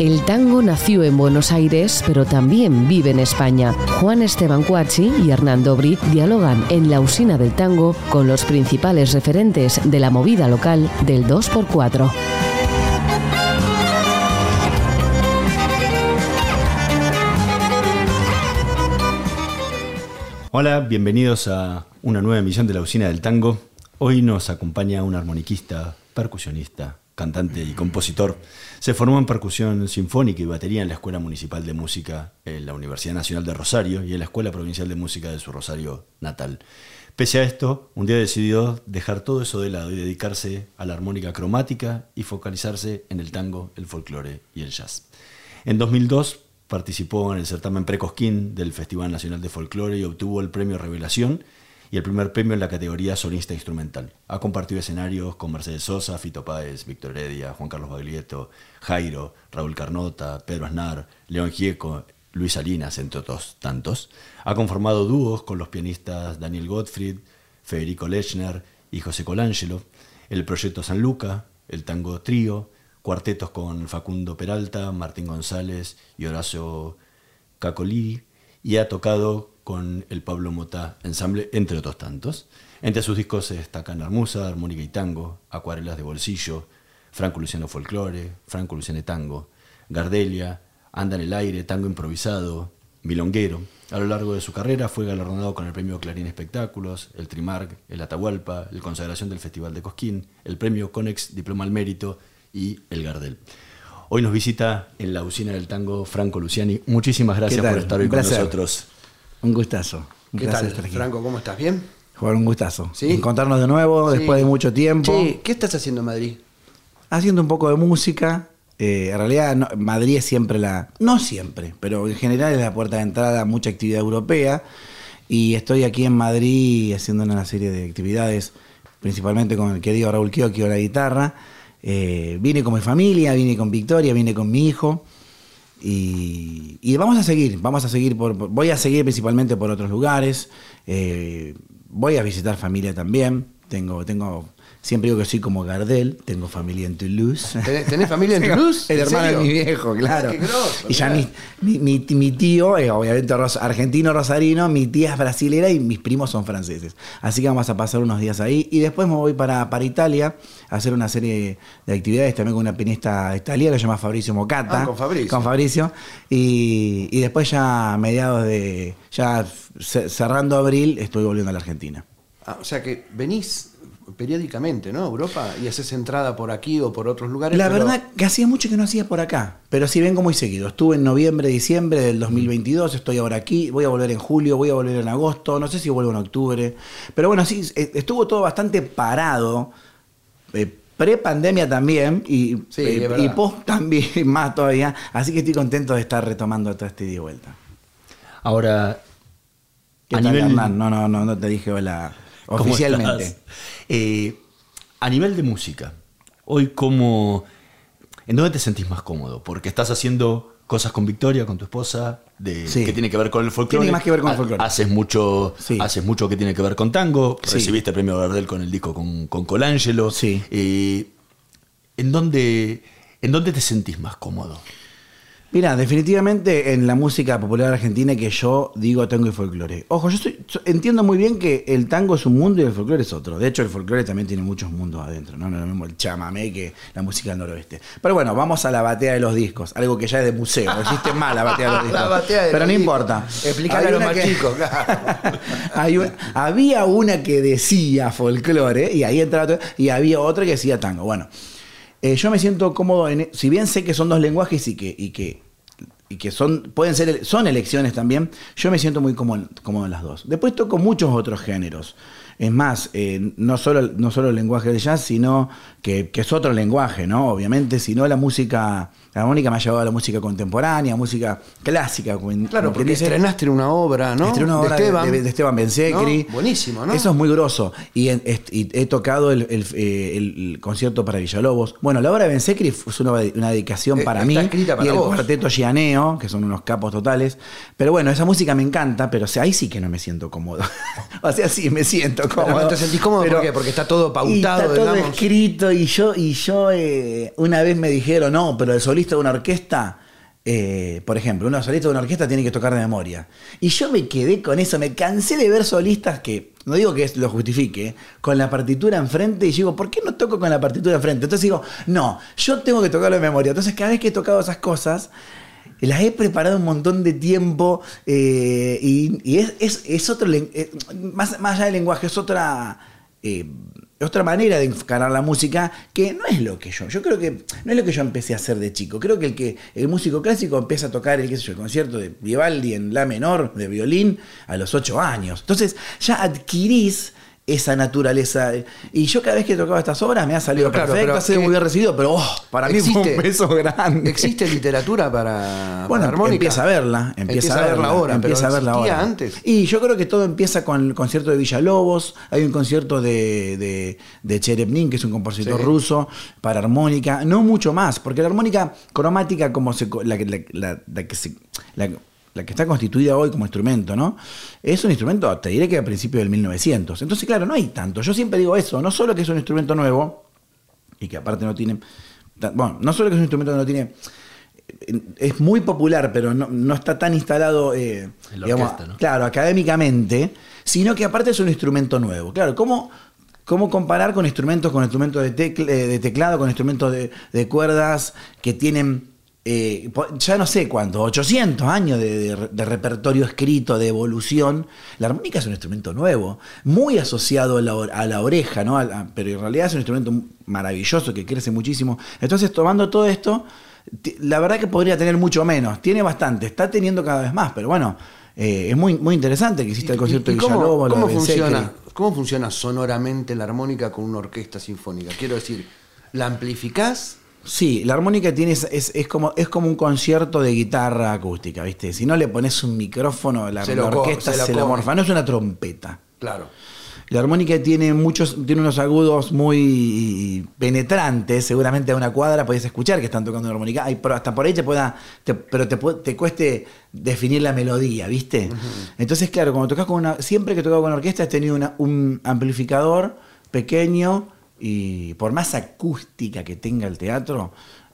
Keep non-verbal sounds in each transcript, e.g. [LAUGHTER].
El tango nació en Buenos Aires, pero también vive en España. Juan Esteban Cuachi y Hernando Bri dialogan en la usina del tango con los principales referentes de la movida local del 2x4. Hola, bienvenidos a una nueva emisión de la Usina del Tango. Hoy nos acompaña un armoniquista, percusionista, cantante y compositor. Se formó en percusión sinfónica y batería en la Escuela Municipal de Música en la Universidad Nacional de Rosario y en la Escuela Provincial de Música de su Rosario natal. Pese a esto, un día decidió dejar todo eso de lado y dedicarse a la armónica cromática y focalizarse en el tango, el folclore y el jazz. En 2002 participó en el certamen Precosquín del Festival Nacional de Folclore y obtuvo el premio Revelación y el primer premio en la categoría solista instrumental. Ha compartido escenarios con Mercedes Sosa, Fito Páez, Víctor Heredia, Juan Carlos Baglietto, Jairo, Raúl Carnota, Pedro Aznar, León Gieco, Luis Salinas, entre otros tantos. Ha conformado dúos con los pianistas Daniel Gottfried, Federico Lechner y José Colangelo, el proyecto San Luca, el Tango Trío, cuartetos con Facundo Peralta, Martín González y Horacio Cacolí, y ha tocado con el Pablo Mota Ensamble, entre otros tantos. Entre sus discos se destacan Armusa, Armónica y Tango, Acuarelas de Bolsillo, Franco Luciano Folklore, Franco Luciano Tango, Gardelia, Anda en el Aire, Tango Improvisado, Milonguero. A lo largo de su carrera fue galardonado con el premio Clarín Espectáculos, el Trimark, el Atahualpa, el Consagración del Festival de Cosquín, el premio Conex Diploma al Mérito y el Gardel. Hoy nos visita en la usina del tango Franco Luciani. Muchísimas gracias por estar hoy con nosotros. Un gustazo. ¿Qué tal, Franco? ¿Cómo estás? ¿Bien? Jugar un gustazo. ¿Sí? Encontrarnos de nuevo después de mucho tiempo. Sí. ¿Qué estás haciendo en Madrid? Haciendo un poco de música. Eh, en realidad, Madrid es siempre la. No siempre, pero en general es la puerta de entrada a mucha actividad europea. Y estoy aquí en Madrid haciendo una serie de actividades, principalmente con el querido Raúl Kiosquio la guitarra. Eh, vine con mi familia, vine con Victoria, vine con mi hijo. Y, vamos a seguir, vamos a seguir por, voy a seguir principalmente por otros lugares. Eh, voy a visitar familia también. Tengo, tengo Siempre digo que soy como Gardel, tengo familia en Toulouse. ¿Tenés, familia en [LAUGHS] Toulouse? El hermano de mi viejo, claro. y ya mi, tío, es obviamente argentino rosarino, mi tía es brasilera y mis primos son franceses. Así que vamos a pasar unos días ahí. Y después me voy para, para Italia a hacer una serie de actividades también con una pianista italiana que se llama Fabricio Mocata. Ah, con Fabricio. Con Fabricio. Y, y después ya a mediados de, ya cerrando abril, estoy volviendo a la Argentina. Ah, o sea que venís periódicamente, ¿no? Europa y haces entrada por aquí o por otros lugares. La verdad que hacía mucho que no hacía por acá, pero sí vengo muy seguido. Estuve en noviembre, diciembre del 2022, estoy ahora aquí, voy a volver en julio, voy a volver en agosto, no sé si vuelvo en octubre. Pero bueno, sí, estuvo todo bastante parado. Eh, pre-pandemia también y, eh, y post también [LAUGHS] más todavía. Así que estoy contento de estar retomando todo este día de vuelta. Ahora, a nivel... No, no, no, no te dije hola oficialmente. Eh, a nivel de música, hoy cómo, ¿en dónde te sentís más cómodo? Porque estás haciendo cosas con Victoria, con tu esposa, de, que tiene que ver con el folclore. Tiene más que ver con el folclore. Haces mucho, haces mucho que tiene que ver con tango. Recibiste el premio Gardel con el disco con, con Colangelo. Sí. Eh, ¿en, dónde, ¿En dónde te sentís más cómodo? Mira, definitivamente en la música popular argentina que yo digo tango y folclore. Ojo, yo entiendo muy bien que el tango es un mundo y el folclore es otro. De hecho, el folclore también tiene muchos mundos adentro, ¿no? No es lo mismo el chamamé que la música del noroeste. Pero bueno, vamos a la batea de los discos, algo que ya es de museo. [LAUGHS] Existe mal la batea de los discos. Pero no importa. Explícale a los más chicos, [LAUGHS] había una que decía folclore y ahí entraba y había otra que decía tango. Bueno. Eh, yo me siento cómodo, en, si bien sé que son dos lenguajes y que, y que, y que son, pueden ser, son elecciones también, yo me siento muy cómodo, cómodo en las dos. Después toco muchos otros géneros. Es más, eh, no, solo, no solo el lenguaje de jazz, sino que, que, es otro lenguaje, ¿no? Obviamente, sino la música la armónica me ha llevado a la música contemporánea, música clásica. Claro, porque estrenaste una obra, ¿no? Estrené una obra de Esteban, de, Esteban Bensecri. Buenísimo, ¿no? Eso es muy grosso. Y, he tocado eh, el, concierto para Villalobos. Bueno, la obra de Bensecri fue una, dedicación eh, para mí. Escrita para y el cuarteto Gianeo, que son unos capos totales. Pero bueno, esa música me encanta, pero ahí sí que no me siento cómodo. [LAUGHS] o sea, sí, me siento [LAUGHS] cómodo. no te sentís cómodo, ¿por qué? Porque está todo pautado, Y está todo digamos. escrito y yo, y yo eh, una vez me dijeron, no, pero el solista de una orquesta, eh, por ejemplo, un solista de una orquesta tiene que tocar de memoria. Y yo me quedé con eso, me cansé de ver solistas que, no digo que lo justifique, con la partitura enfrente y digo, ¿por qué no toco con la partitura enfrente? Entonces digo, no, yo tengo que tocarlo de memoria. Entonces cada vez que he tocado esas cosas, las he preparado un montón de tiempo eh, y, es, es- es otro, eh, más, más allá del lenguaje, es otra, eh, otra manera de encarar la música que no es lo que yo, yo creo que no es lo que yo empecé a hacer de chico. Creo que el que el músico clásico empieza a tocar el, qué sé el concierto de Vivaldi en la menor de violín a los ocho años. Entonces ya adquirís esa naturaleza. Y yo cada vez que tocaba estas obras me ha salido claro, perfecto, ha sido muy bien recibido, pero oh, para mí fue un beso [LAUGHS] grande. ¿Existe literatura para, Bueno, para armónica? empieza a verla, empieza, a verla ahora, empieza a verla ahora. antes. Y yo creo que todo empieza con el concierto de Villalobos, hay un concierto de, de, de Cherepnin, que es un compositor Sí. ruso, para armónica, no mucho más, porque la armónica cromática, como se, la, la- la- la que se- la- que está constituida hoy como instrumento, ¿no? Es un instrumento, te diré que a principios del 1900. Entonces, claro, no hay tanto. Yo siempre digo eso, no solo que es un instrumento nuevo, y que aparte no tiene. Bueno, no solo que es un instrumento que no tiene. Es muy popular, pero no, no está tan instalado, eh, digamos, ¿no? claro, académicamente, sino que aparte es un instrumento nuevo. Claro, ¿cómo, cómo comparar con instrumentos, con instrumentos de, eh, teclado, con instrumentos de, de cuerdas que tienen, eh, ya no sé cuánto, 800 años de, de- de repertorio escrito, de evolución? La armónica es un instrumento nuevo, muy asociado a la, or- a la oreja, ¿no? A pero en realidad es un instrumento maravilloso que crece muchísimo. Entonces, tomando todo esto, la verdad que podría tener mucho menos. Tiene bastante, está teniendo cada vez más, pero bueno, eh, es muy, muy interesante que exista el concierto ¿Y- y de Villalobos, lo ¿Cómo, funciona. ¿Cómo funciona sonoramente la armónica con una orquesta sinfónica? Quiero decir, ¿la amplificás? Sí, la armónica tiene es, es- es como, es como un concierto de guitarra acústica, ¿viste? Si no le pones un micrófono, la, Se la orquesta se la morfa. No es una trompeta. Claro. La armónica tiene muchos, tiene unos agudos muy penetrantes. Seguramente a una cuadra podés escuchar que están tocando una armónica. Ay, pero hasta por ahí te pueda, te- pero te, te cueste definir la melodía, ¿viste? Entonces, claro, cuando tocas con una, siempre que he tocado con orquesta he tenido una- un amplificador pequeño y por más acústica que tenga el teatro.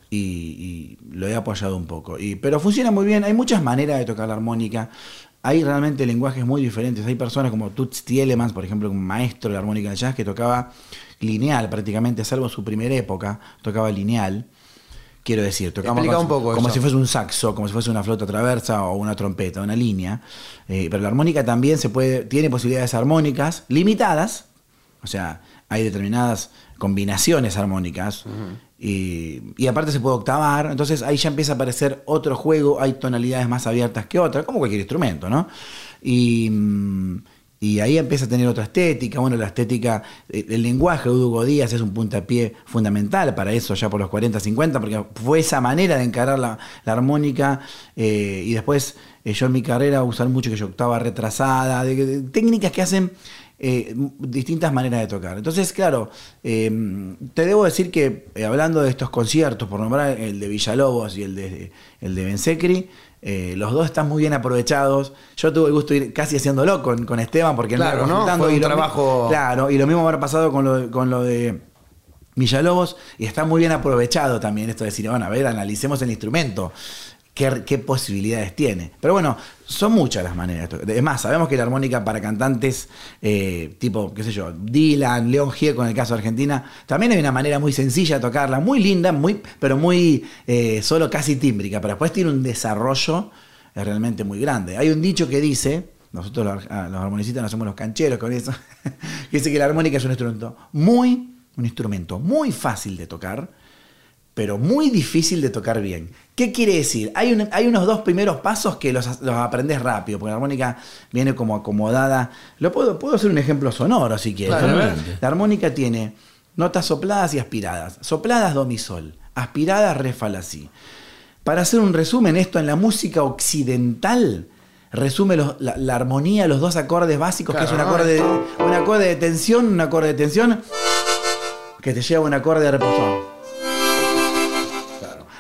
Y, y lo he apoyado un poco. Y, pero funciona muy bien. Hay muchas maneras de tocar la armónica. Hay realmente lenguajes muy diferentes. Hay personas como Toots Tielemans, por ejemplo, un maestro de la armónica de jazz que tocaba lineal prácticamente, salvo su primera época, tocaba lineal. Quiero decir, tocaba como, un poco como si fuese un saxo, como si fuese una flauta traversa o una trompeta, una línea. Eh, pero la armónica también se puede, tiene posibilidades armónicas limitadas, o sea, hay determinadas combinaciones armónicas. y, y aparte se puede octavar, entonces ahí ya empieza a aparecer otro juego, hay tonalidades más abiertas que otras, como cualquier instrumento, ¿no? Y, mm, y ahí empieza a tener otra estética, bueno, la estética, eh, el lenguaje de Hugo Díaz es un puntapié fundamental para eso ya por los 40, 50, porque fue esa manera de encarar la, la armónica eh, y después eh, yo en mi carrera usar mucho que yo octava retrasada, de- de- técnicas que hacen eh, distintas maneras de tocar. Entonces, claro, eh, te debo decir que eh, hablando de estos conciertos, por nombrar el de Villalobos y el de, el de Bensecri, los dos están muy bien aprovechados. Yo tuve el gusto de ir casi haciéndolo con, con Esteban, porque Claro, ¿no? Fue un y lo trabajo- Claro, y lo mismo habrá pasado con lo, con lo de Villalobos, y está muy bien aprovechado también esto de decir, bueno, a ver, analicemos el instrumento. ¿Qué, posibilidades tiene? Pero bueno, son muchas las maneras. Es más, sabemos que la armónica para cantantes eh, tipo, qué sé yo, Dylan, León Gieco en el caso de Argentina, también hay una manera muy sencilla de tocarla, muy linda, muy, pero muy eh, solo casi tímbrica, pero después tiene un desarrollo eh, realmente muy grande. Hay un dicho que dice, nosotros los, ah, los armonicistas no somos los cancheros con eso, [LAUGHS] dice que la armónica es un instrumento muy, un instrumento muy fácil de tocar, pero muy difícil de tocar bien. ¿Qué quiere decir? Hay, un- hay unos dos primeros pasos que los, los aprendes rápido, porque la armónica viene como acomodada. Lo puedo, puedo hacer un ejemplo sonoro si quieres. La armónica tiene notas sopladas y aspiradas. Sopladas do mi sol, aspiradas re fa la si. Para hacer un resumen, esto en la música occidental resume los- la, la armonía, los dos acordes básicos, que es acorde, un acorde de tensión, un acorde de tensión, que te lleva a un acorde de reposo.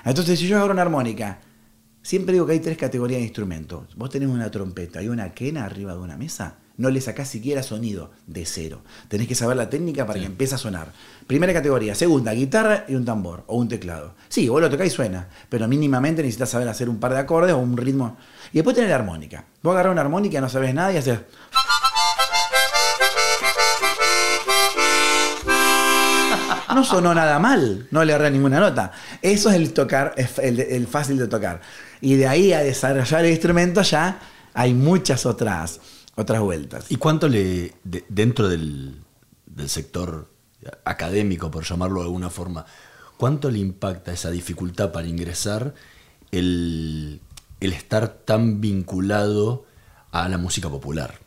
Entonces, si yo agarro una armónica, siempre digo que hay tres categorías de instrumentos. Vos tenés una trompeta y una quena arriba de una mesa. No le sacás siquiera sonido de cero. Tenés que saber la técnica para que empiece a sonar. Primera categoría. Segunda, guitarra y un tambor o un teclado. Sí, vos lo tocás y suena, pero mínimamente necesitas saber hacer un par de acordes o un ritmo. Y después tenés la armónica. Vos agarrás una armónica, no sabes nada y haces... No sonó nada mal, no le agarré ninguna nota. Eso es el tocar, el, fácil de tocar. Y de ahí a desarrollar el instrumento ya hay muchas otras, otras vueltas. ¿Y cuánto le, de- dentro del, del sector académico, por llamarlo de alguna forma, cuánto le impacta esa dificultad para ingresar el, el estar tan vinculado a la música popular?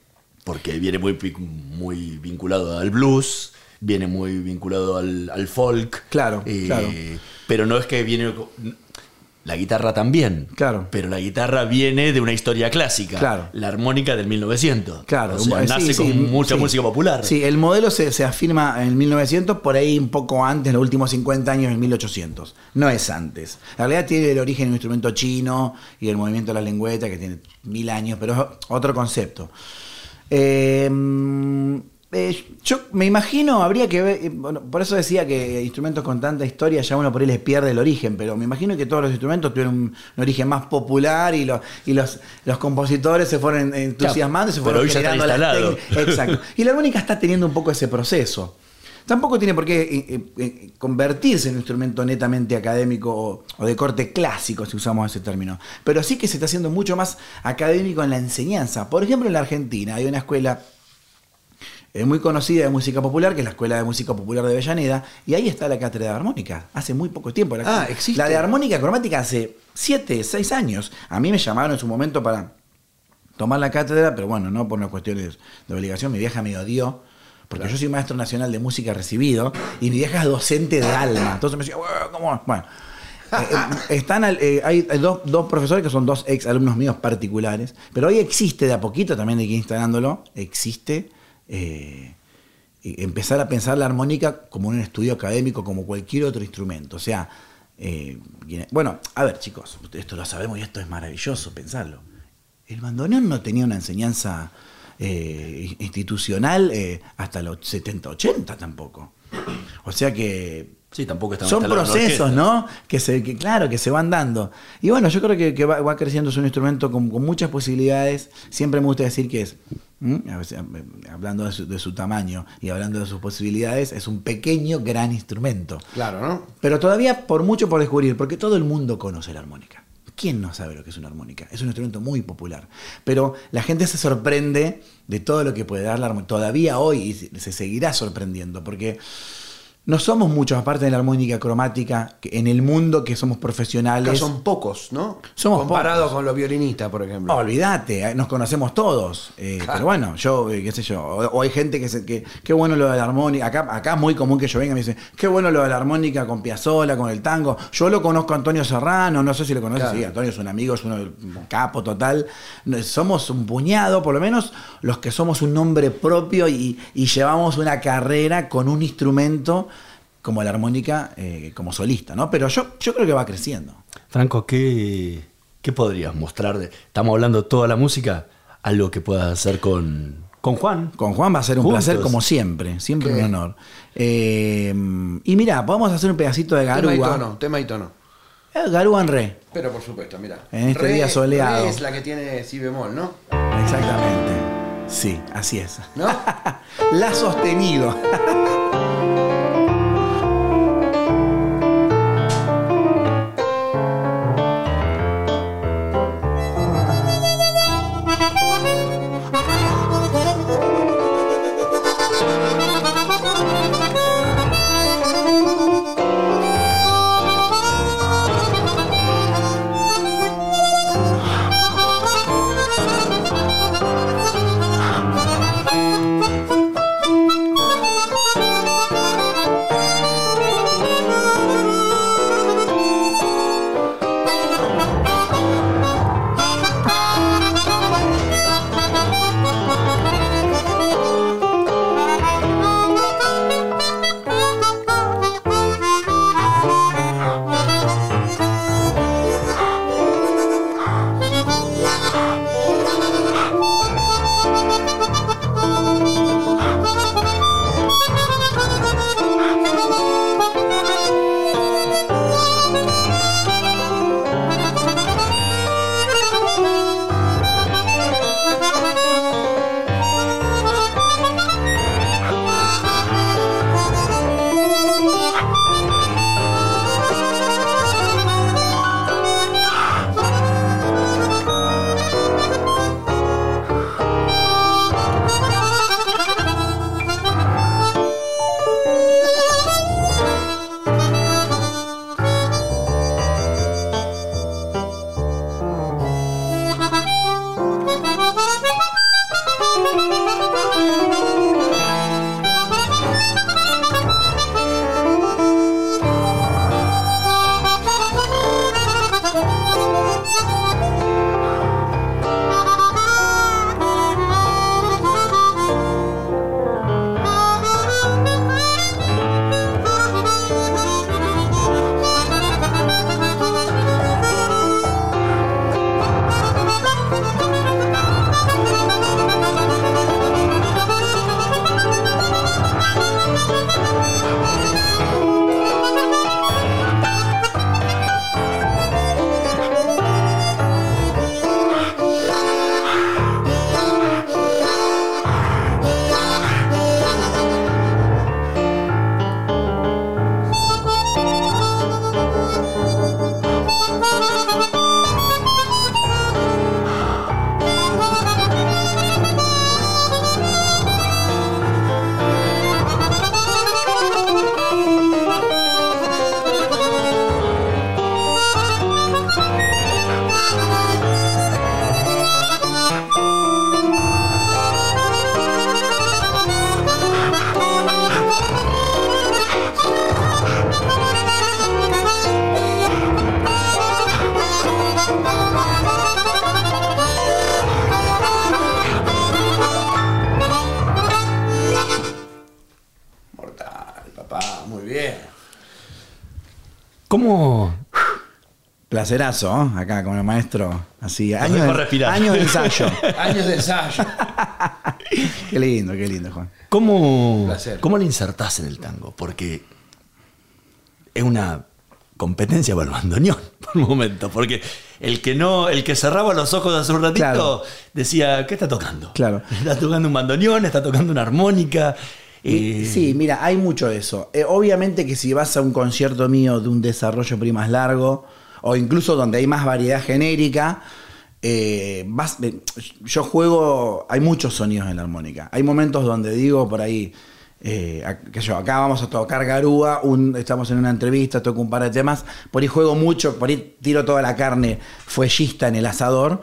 Porque viene muy, muy vinculado al blues, viene muy vinculado al, al folk. Claro, eh, claro. Pero no es que viene... La guitarra también. Claro. Pero la guitarra viene de una historia clásica. Claro. La armónica del 1900. Claro, O sea, nace sí, con sí, mucha sí. música popular. Sí, el modelo se, se afirma en 1900, por ahí un poco antes, en los últimos 50 años, en 1800. No es antes. En realidad tiene el origen en un instrumento chino y el movimiento de la lengüeta, que tiene mil años, pero es otro concepto. Eh, eh, yo me imagino, habría que ver, eh, bueno, por eso decía que instrumentos con tanta historia ya uno por ahí les pierde el origen, pero me imagino que todos los instrumentos tuvieron un, un origen más popular y, lo- y los, los compositores se fueron entusiasmando y se pero fueron ya está generando instalado. técnicas. Exacto. Y la armónica está teniendo un poco ese proceso. Tampoco tiene por qué eh, convertirse en un instrumento netamente académico o de corte clásico, si usamos ese término. Pero sí que se está haciendo mucho más académico en la enseñanza. Por ejemplo, en la Argentina hay una escuela eh, muy conocida de música popular, que es la Escuela de Música Popular de Avellaneda, y ahí está la cátedra de armónica, hace muy poco tiempo. La, Ah, existe. La de armónica cromática hace 7, 6 años. A mí me llamaron en su momento para tomar la cátedra, pero bueno, no por unas cuestiones de obligación, mi vieja me odió, porque yo soy maestro nacional de música recibido, y mi vieja es docente de alma. Entonces me decía, "Bueno, ¿cómo? [LAUGHS] Bueno. eh, eh, están al- eh, hay, hay dos, dos profesores que son dos ex alumnos míos particulares, pero hoy existe de a poquito, también hay que ir instalándolo, existe eh, empezar a pensar la armónica como un estudio académico, como cualquier otro instrumento. O sea, eh, bueno, a ver chicos, esto lo sabemos y esto es maravilloso pensarlo. El bandoneón no tenía una enseñanza eh, institucional hasta los 70, 80 tampoco. O sea que Sí, tampoco estaba son procesos. ¿no? Que se, que, claro, que se van dando. Y bueno, yo creo que, que va, va creciendo, es un instrumento con, con muchas posibilidades. Siempre me gusta decir que es, ¿m? A veces, hablando de su, de su tamaño y hablando de sus posibilidades, es un pequeño, gran instrumento. Claro, ¿no? Pero todavía por mucho por descubrir, porque todo el mundo conoce la armónica. ¿Quién no sabe lo que es una armónica? Es un instrumento muy popular. Pero la gente se sorprende de todo lo que puede dar la armónica. Todavía hoy se seguirá sorprendiendo, porque no somos muchos, aparte de la armónica cromática, que en el mundo que somos profesionales. son pocos, ¿no? Somos Comparado pocos. con los violinistas, por ejemplo. No, olvídate, eh, nos conocemos todos. eh, Claro. Pero bueno, yo, eh, qué sé yo, o, o hay gente que, se, que, qué bueno lo de la armónica. Acá, acá es muy común que yo venga y me dice, qué bueno lo de la armónica con Piazzolla, con el tango. Yo lo conozco a Antonio Serrano, no sé si lo conoces, Claro. sí, Antonio es un amigo, es uno un capo total. Somos un puñado, por lo menos los que somos un nombre propio y, y llevamos una carrera con un instrumento como la armónica eh, como solista, ¿no? Pero yo, yo creo que va creciendo. Franco, ¿qué, qué podrías mostrar? De, estamos hablando toda la música, algo que puedas hacer con, con Juan. Con Juan va a ser un Juntos. placer como siempre, siempre ¿Qué? un honor. Eh, y mira, podemos hacer un pedacito de tema y Garúa. tono, tema y tono. Eh, Garúa en re. Pero por supuesto, mira. En este día soleado. Re es la que tiene si bemol, ¿no? Exactamente. Sí, así es. ¿No? [LAUGHS] La sostenido. [LAUGHS] Placerazo, ¿eh? acá con el maestro. Así, Nos años de, respirar. años de ensayo. [LAUGHS] Años de ensayo. [LAUGHS] qué lindo, qué lindo, Juan. ¿Cómo. ¿Cómo le insertás en el tango? Porque es una competencia para el bandoneón, [LAUGHS] por un momento. Porque el que no, el que cerraba los ojos hace un ratito Claro. decía, ¿qué está tocando? Claro. Está tocando un bandoneón, está tocando una armónica. Eh, Sí, mira, hay mucho de eso. Eh, obviamente que si vas a un concierto mío de un desarrollo pri más largo, o incluso donde hay más variedad genérica, eh, vas- eh, yo juego, hay muchos sonidos en la armónica. Hay momentos donde digo por ahí, eh, que yo, acá vamos a tocar garúa, un- estamos en una entrevista, toco un par de temas, por ahí juego mucho, por ahí tiro toda la carne fuellista en el asador.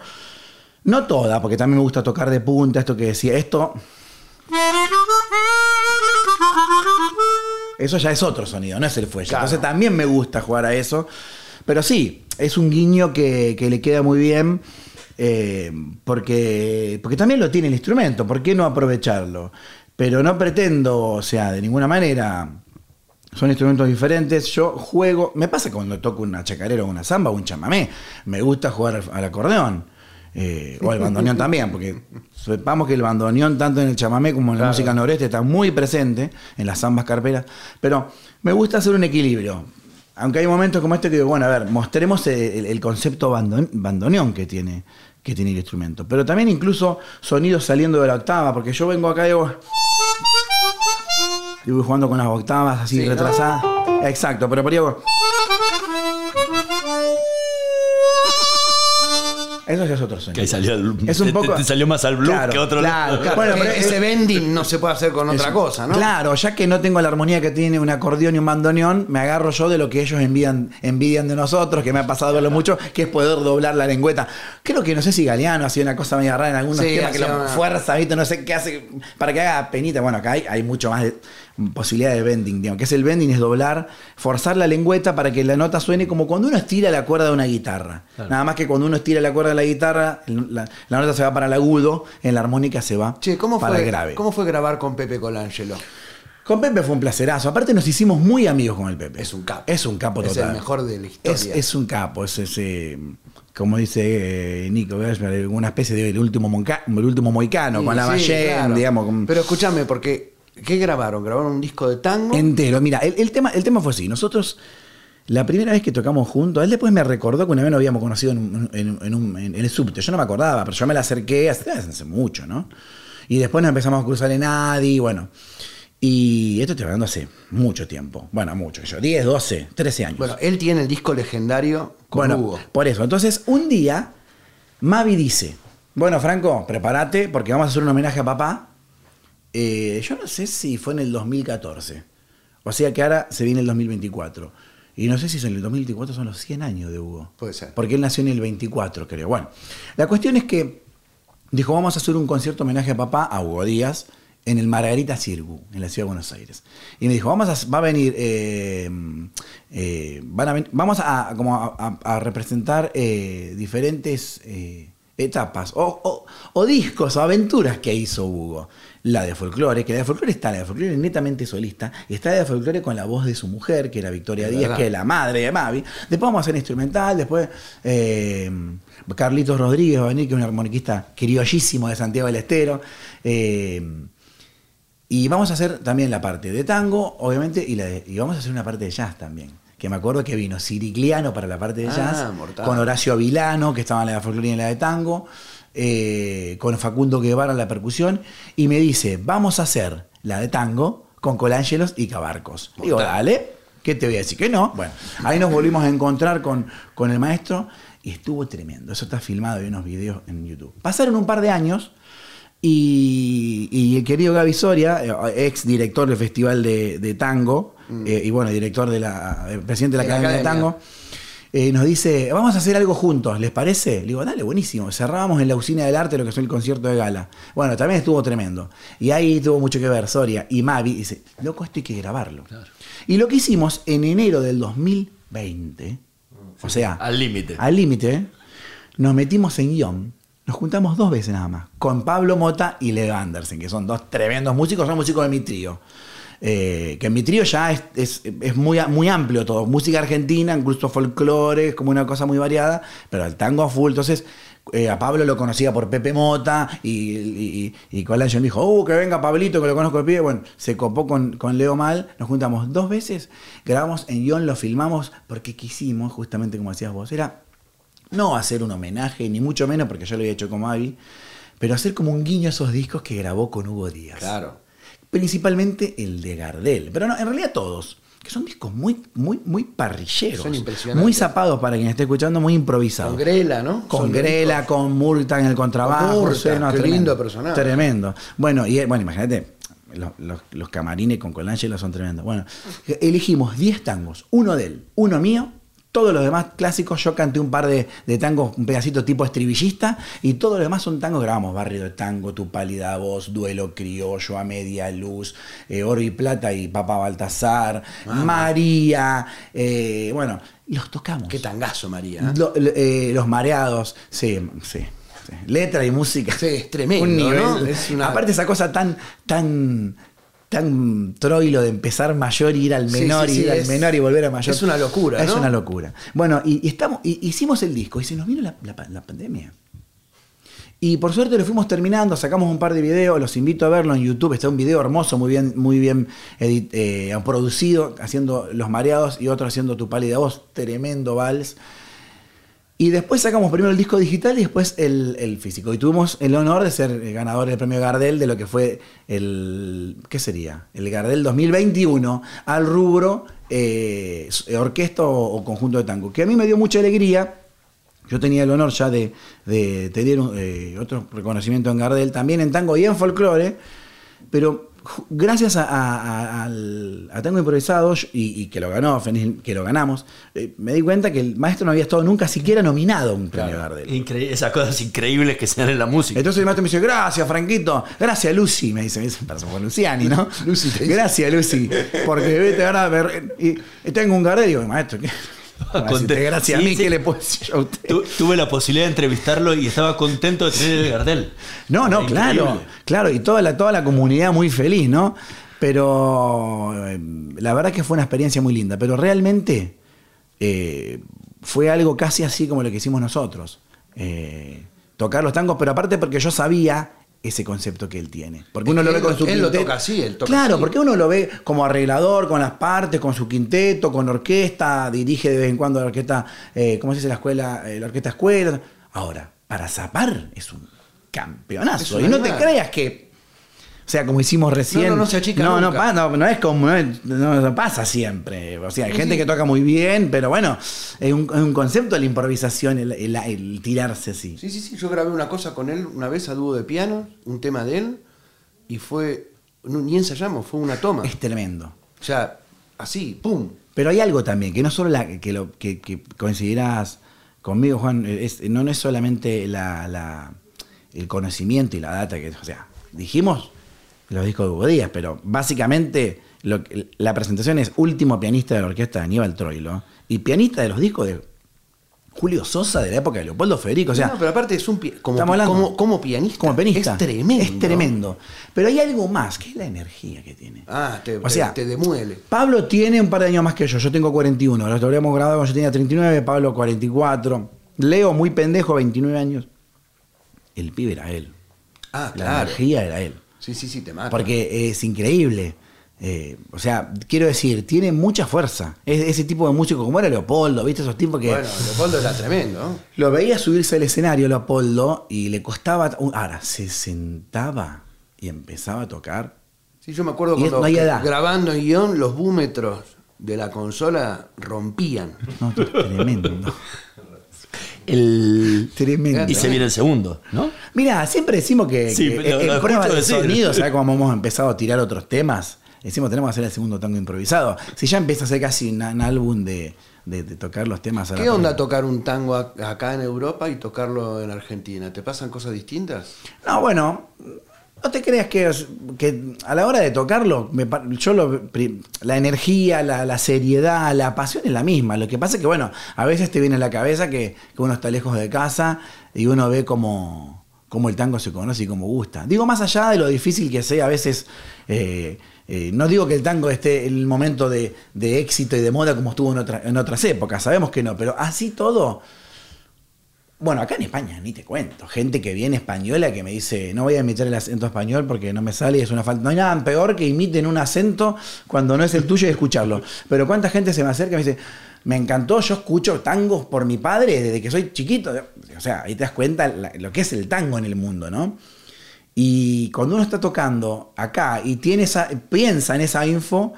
No toda, porque también me gusta tocar de punta, esto que decía, esto Eso ya es otro sonido, no es el fuelle. Claro. Entonces también me gusta jugar a eso. Pero sí, es un guiño que, que le queda muy bien. eh, porque, porque también lo tiene el instrumento. ¿Por qué no aprovecharlo? Pero no pretendo, o sea, de ninguna manera. Son instrumentos diferentes. Yo juego. Me pasa cuando toco una chacarera o una samba o un chamamé. Me gusta jugar al, al acordeón. eh, o al bandoneón también, porque sepamos que el bandoneón, tanto en el chamamé como en la Claro. música noreste, está muy presente en las zambas carperas. Pero me gusta hacer un equilibrio. Aunque hay momentos como este que digo, bueno, a ver, mostremos el, el concepto bandon- bandoneón que tiene, que tiene el instrumento. Pero también incluso sonidos saliendo de la octava, porque yo vengo acá y digo. Y voy jugando con las octavas así Sí, ¿no? retrasadas. Exacto, pero por ahí hago- Eso ya es otro sonido. Que ahí salió Es un te- poco- te salió más al blues Claro, que otro claro, lado. claro. Bueno, pero pero es- ese bending no se puede hacer con otra Es- cosa, ¿no? Claro, ya que no tengo la armonía que tiene un acordeón y un bandoneón, me agarro yo de lo que ellos envían, envidian de nosotros, que me ha pasado verlo mucho, que es poder doblar la lengüeta. Creo que no sé si Galeano hacía una cosa media rara en algunos Sí, temas, que lo una- fuerza, ¿viste? no sé qué hace, para que haga penita. Bueno, acá hay, hay mucho más de, posibilidad de bending, digamos. que es el bending? Es doblar, forzar la lengüeta para que la nota suene como cuando uno estira la cuerda de una guitarra. Nada más que cuando uno estira la cuerda de la guitarra, la, la nota se va para el agudo, en la armónica se va Che, ¿cómo para fue, el grave. ¿cómo fue grabar con Pepe Colangelo? Con Pepe fue un placerazo. Aparte nos hicimos muy amigos con el Pepe. Es un capo. Es un capo Es total. el mejor de la historia. Es, es un capo. Es ese, como dice eh, Nico Gershberg, una especie de el último, monca- el último moicano, Sí, con la sí, claro. digamos. con- Pero escúchame, porque ¿qué grabaron? ¿Grabaron un disco de tango? entero. Mira, el, el tema, el tema fue así. Nosotros, la primera vez que tocamos juntos, él después me recordó que una vez nos habíamos conocido en, un- en- en un- en el subte. Yo no me acordaba, pero yo me la acerqué hace, hace mucho, ¿no? Y después nos empezamos a cruzar en Adi, bueno. Y esto estoy hablando hace mucho tiempo. Bueno, mucho, yo, 10, 12, 13 años. Bueno, él tiene el disco legendario con Bueno, Hugo. por eso. Entonces, un día, Mavi dice, bueno, Franco, prepárate porque vamos a hacer un homenaje a papá. Eh, yo no sé si fue en el 2014. O sea que ahora se viene el 2024. Y no sé si en el 2024 son los 100 años de Hugo. Puede ser. Porque él nació en el 24, creo. Bueno, la cuestión es que dijo, vamos a hacer un concierto homenaje a papá, a Hugo Díaz, en el Margarita Cirgu, en la ciudad de Buenos Aires. Y me dijo, vamos a, va a venir, eh, eh, van a ven- vamos a, como a, a- a representar eh, diferentes etapas o, o- o discos o aventuras que hizo Hugo. La de folclore, que la de folclore está, la de folclore es netamente solista, y está la de folclore con la voz de su mujer, que era Victoria Díaz, verdad. que es la madre de Mavi. Después vamos a hacer instrumental, después eh, Carlitos Rodríguez va a venir, que es un armoniquista criollísimo de Santiago del Estero. eh, y vamos a hacer también la parte de tango, obviamente, y, la de- y vamos a hacer una parte de jazz también. Que me acuerdo que vino Cirigliano para la parte de Ah, jazz, con Horacio Avilano, que estaba en la de folclore y en la de tango, eh, con Facundo Guevara en la percusión, y me dice, vamos a hacer la de tango con Colángelos y Cabarcos. Digo, dale, ¿qué te voy a decir? Que no. Bueno, ahí nos volvimos a encontrar con, con el maestro y estuvo tremendo. Eso está filmado, hay unos videos en YouTube. Pasaron un par de años y, y el querido Gaby Soria, eh, ex director del Festival de, de Tango, eh, y bueno, director de la, presidente de la Mm. De la Academia de. Tango, eh, nos dice, vamos a hacer algo juntos, ¿les parece? Le digo, dale, buenísimo. Cerrábamos en la usina del arte lo que fue el concierto de gala. Bueno, también estuvo tremendo. Y ahí tuvo mucho que ver Soria y Mavi. Dice, loco, esto hay que grabarlo. Y lo que hicimos en enero del 2020, o sea, Al límite. al límite, nos metimos en guion. Nos juntamos dos veces nada más, con Pablo Mota y Leo Andersen, que son dos tremendos músicos, son músicos de mi trío. Eh, que en mi trío ya es, es- es muy, muy amplio todo. Música argentina, incluso folclore, es como una cosa muy variada, pero el tango a full. Entonces, eh, a Pablo lo conocía por Pepe Mota y, y, y, y dijo, uh, que venga Pablito, que lo conozco de pie. Bueno, se copó con, con Leo Mal, nos juntamos dos veces, grabamos en guion, lo filmamos porque quisimos, justamente como decías vos, era no hacer un homenaje, ni mucho menos porque yo lo había hecho como Avi, pero hacer como un guiño a esos discos que grabó con Hugo Díaz. Claro. Principalmente el de Gardel, pero no, en realidad todos, que son discos muy, muy, muy parrilleros. Son impresionantes. Muy zapados para quien esté escuchando, muy improvisados. Con Grela, ¿no? Con Son Grela, discos. con Murta en el contrabajo. Con Murta, qué lindo personaje. Tremendo. Bueno, y bueno, imagínate, los, los- los camarines con Colangelo son tremendos. Bueno, elegimos 10 tangos, uno de él, uno mío. Todos los demás clásicos, yo canté un par de, de tangos, un pedacito tipo estribillista, y todos los demás son tangos grabamos. Barrio de Tango, Tu Pálida Voz, Duelo Criollo, A Media Luz, eh, Oro y Plata y Papa Baltasar, María, eh, bueno, los tocamos. Qué tangazo, María. ¿eh? Lo- lo- eh, los mareados, sí, sí, sí. Letra y música. Sí, es tremendo, Un nivel. ¿no? Es una- Aparte esa cosa tan, tan, tan troilo de empezar mayor y ir al menor sí, y sí, ir al es- menor y volver a mayor. es una locura, Es ¿no? una locura. Bueno, y, y estamos, y hicimos el disco y se nos vino la, la pandemia. Y por suerte lo fuimos terminando, sacamos un par de videos, los invito a verlo en YouTube, está un video hermoso, muy bien, muy bien edit- eh, producido, haciendo Los Mareados y otro haciendo Tu Pálida Voz, tremendo vals. Y después sacamos primero el disco digital y después el, el físico. Y tuvimos el honor de ser eh, ganador del premio Gardel de lo que fue el. ¿Qué sería? El Gardel 2021 al rubro eh, orquesta o, conjunto de tango. Que a mí me dio mucha alegría. Yo tenía el honor ya de, de tener eh, otro reconocimiento en Gardel, también en tango y en folclore, pero gracias a, a- a- al a Tango Improvisado y, y que lo ganó, que lo ganamos, eh, me di cuenta que el maestro no había estado nunca siquiera nominado a un premio Gardel. Increíble, esas cosas increíbles que se dan en la música. Entonces el maestro me dice, gracias, Franquito. Gracias, Lucy. Me dice, me dice, para por Luciani, ¿no? [LAUGHS] Lucy. Gracias, Lucy. Porque vete ahora a ver. Y, y tengo un Gardel. Y digo, maestro, ¿qué? Gracias a mí, sí. ¿qué le puedo decir a usted? Tu- tuve la posibilidad de entrevistarlo y estaba contento de tener el Gardel. No, no, Era claro, increíble. claro, y toda la, toda la comunidad muy feliz, ¿no? Pero eh, la verdad que fue una experiencia muy linda, pero realmente eh, fue algo casi así como lo que hicimos nosotros. Eh, tocar los tangos, pero aparte porque yo sabía ese concepto que él tiene. Porque uno que lo ve él con lo- su él lo quinteto. toca así, él toca Claro, así. porque uno lo ve como arreglador, con las partes, con su quinteto, con orquesta, dirige de vez en cuando la orquesta, eh, ¿cómo se dice la escuela? Eh, la orquesta escuela. Ahora, para zapar es un campeonazo. Es y no te creas que. O sea, como hicimos recién. No, no, no se achica No, no, nunca. pa- no, no es como. No, no- no pasa siempre. O sea, hay Sí, gente sí. que toca muy bien, pero bueno, es un, es un concepto de la improvisación, el, el- el tirarse así. Sí, sí, sí. Yo grabé una cosa con él una vez a dúo de piano, un tema de él, y fue. no, ni ensayamos, fue una toma. Es tremendo. O sea, así, ¡pum! Pero hay algo también, que no solo la, que, lo, que, que coincidirás conmigo, Juan, es- no, no es solamente la, la- el conocimiento y la data, que, o sea, dijimos los discos de Hugo Díaz, pero básicamente lo que- la presentación es último pianista de la orquesta de Aníbal Troilo y pianista de los discos de Julio Sosa de la época de Leopoldo Federico. O sea, no, pero aparte es un como, como, como pianista. como pianista. Es tremendo. Es tremendo. Pero hay algo más, que es la energía que tiene. Ah, te, O sea, te demuele. Pablo tiene un par de años más que yo. Yo tengo 41. Lo habríamos grabado cuando yo tenía 39, Pablo 44. Leo, muy pendejo, 29 años. El pibe era él. Ah, La claro. energía era él. Sí, sí, sí, te mata. Porque es increíble. Eh, o sea, quiero decir, tiene mucha fuerza. Es ese tipo de músico como era Leopoldo, ¿viste? Esos tipos que Bueno, Leopoldo era tremendo, ¿no? lo veía subirse al escenario Leopoldo y le costaba. un- Ahora, se sentaba y empezaba a tocar. Sí, yo me acuerdo es- cuando no grabando en guion, los búmetros de la consola rompían. No, tremendo. [LAUGHS] El... tremendo. Y se viene el segundo, ¿no? Mira, siempre decimos que, Sí, que lo- en lo escucho pruebas de decir. sonido, ¿sabes [LAUGHS] cómo hemos empezado a tirar otros temas? Decimos, tenemos que hacer el segundo tango improvisado. Si ya empieza a ser casi un, un álbum de, de- de tocar los temas. a la ¿Qué onda tocar un tango ac- acá en Europa y tocarlo en Argentina? ¿Te pasan cosas distintas? No, bueno, no te creas que, a la hora de tocarlo, yo la energía, la, seriedad, la pasión es la misma. Lo que pasa es que, bueno, a veces te viene a la cabeza que, uno está lejos de casa y uno ve cómo, el tango se conoce y cómo gusta. Digo, más allá de lo difícil que sea a veces eh, eh, no digo que el tango esté en el momento de, éxito y de moda como estuvo en otras épocas, sabemos que no, pero así todo, bueno, acá en España ni te cuento. Gente que viene española que me dice, no voy a imitar el acento español porque no me sale y es una falta. No hay nada peor que imiten un acento cuando no es el tuyo y escucharlo. Pero cuánta gente se me acerca y me dice, me encantó, yo escucho tangos por mi padre desde que soy chiquito. O sea, ahí te das cuenta lo que es el tango en el mundo, ¿no? Y cuando uno está tocando acá y tiene esa, piensa en esa info,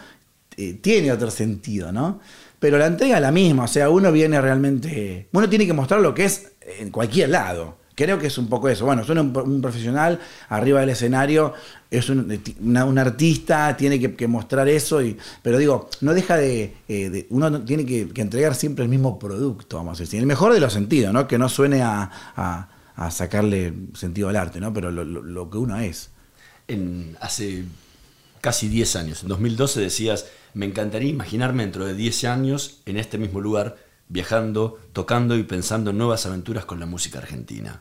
eh, tiene otro sentido, ¿no? Pero la entrega es la misma, o sea, uno viene realmente. Uno tiene que mostrar lo que es en cualquier lado. Creo que es un poco eso. Bueno, suena un, un profesional arriba del escenario, es un, una- un artista, tiene que, que mostrar eso, y, pero digo, no deja de. eh, uno no- tiene que, que entregar siempre el mismo producto, vamos a decir. El mejor de los sentidos, ¿no? Que no suene a, a- a sacarle sentido al arte, ¿no? Pero lo, lo- lo que uno es. En, hace casi 10 años, en 2012 decías, me encantaría imaginarme dentro de 10 años en este mismo lugar, viajando, tocando y pensando en nuevas aventuras con la música argentina.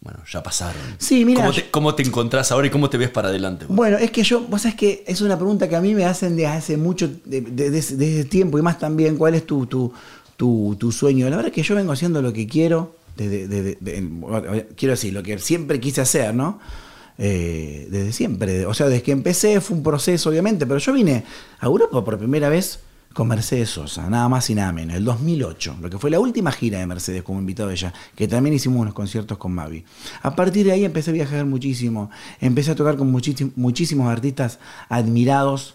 Bueno, ya pasaron. Hmm. Sí, mira, ¿Cómo cómo te encontrás ahora y cómo te ves para adelante? vos? Bueno, es que yo, vos sabés que es una pregunta que a mí me hacen desde hace mucho, de- de- desde, desde tiempo y más también, ¿cuál es tu, tu, tu, tu sueño? La verdad es que yo vengo haciendo lo que quiero, desde, desde- de- quiero decir, lo que siempre quise hacer, ¿no? Eh, desde siempre, o sea, desde que empecé fue un proceso, obviamente, pero yo vine a Europa por primera vez con Mercedes Sosa, nada más y nada menos, el 2008, lo que fue la última gira de Mercedes como invitado de ella, que también hicimos unos conciertos con Mavi. A partir de ahí empecé a viajar muchísimo, empecé a tocar con muchísim- muchísimos artistas admirados,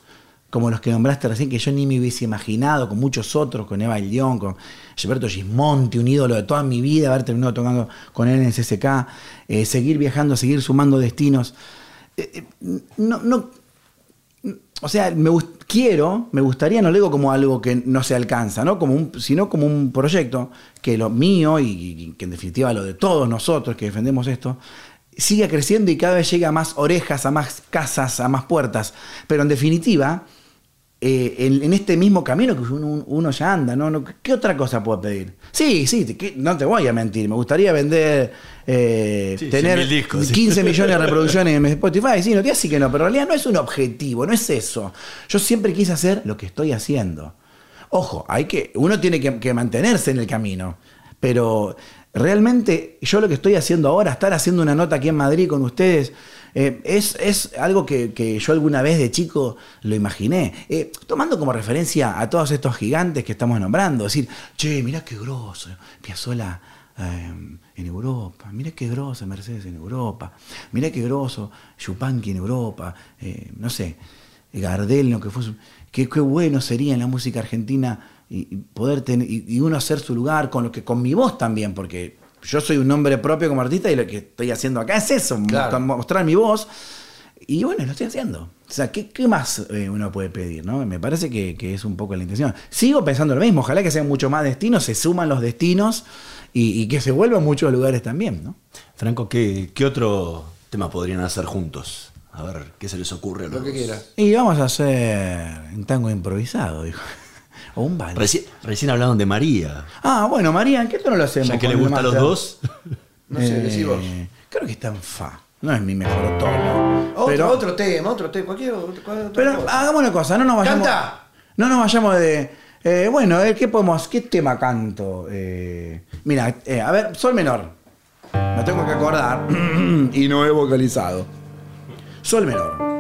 como los que nombraste recién, que yo ni me hubiese imaginado, con muchos otros, con Eva León, con Gilberto Gismonti, un ídolo de toda mi vida, haber terminado tocando con él en el CSK, eh, seguir viajando, seguir sumando destinos. Eh, eh, no, no, o sea, me quiero, me gustaría, no lo digo como algo que no se alcanza, ¿no? Como un, sino como un proyecto que lo mío y, que en definitiva lo de todos nosotros que defendemos esto, siga creciendo y cada vez llegue a más orejas, a más casas, a más puertas. Pero en definitiva, eh, en, en este mismo camino que uno, uno ya anda, ¿no? ¿Qué otra cosa puedo pedir? Sí, sí, que- no te voy a mentir, me gustaría vender, eh, Sí, tener 100.000 discos, sí. 15 [LAUGHS] millones de reproducciones en Spotify, sí, no te así que no, pero en realidad no es un objetivo, no es eso. Yo siempre quise hacer lo que estoy haciendo. Ojo, hay que, uno tiene que, que mantenerse en el camino, pero realmente yo lo que estoy haciendo ahora, estar haciendo una nota aquí en Madrid con ustedes, eh, es, es algo que, que yo alguna vez de chico lo imaginé, Eh, tomando como referencia a todos estos gigantes que estamos nombrando, decir, che, mirá qué grosso, Piazzolla eh, en Europa, mirá qué grosso Mercedes en Europa, mirá qué grosso Yupanqui en Europa, no sé, Gardel, lo que fue qué, qué bueno sería en la música argentina y, poder tener, y uno hacer su lugar con lo que, con mi voz también, porque yo soy un nombre propio como artista y lo que estoy haciendo acá es eso, Claro. mostrar, mi voz. Y bueno, lo estoy haciendo. O sea, ¿qué, qué más eh, uno puede pedir? ¿no? Me parece que, que es un poco la intención. Sigo pensando lo mismo, ojalá que sean mucho más destinos, se suman los destinos y, y que se vuelvan muchos lugares también, ¿no? Franco, ¿qué, qué otro tema podrían hacer juntos? A ver, ¿qué se les ocurre a los Lo que quieras. Y vamos a hacer un tango improvisado, dijo. O un vals. Recién, recién hablaron de María. Ah, bueno, María, ¿en qué tono lo hacemos? Ya que le gusta a los dos. No sé, decí vos. Eh, Creo que está en fa. No es mi mejor tono. Otro, pero, otro tema, otro tema, cualquier otro. pero cosa. hagamos una cosa, no nos vayamos. ¡Canta! No nos vayamos de. eh, bueno, eh, ¿qué podemos. ¿Qué tema canto? Eh, mira, eh, a ver, sol menor. Me tengo que acordar. [CLEARS THROAT] y no he vocalizado. Sol menor.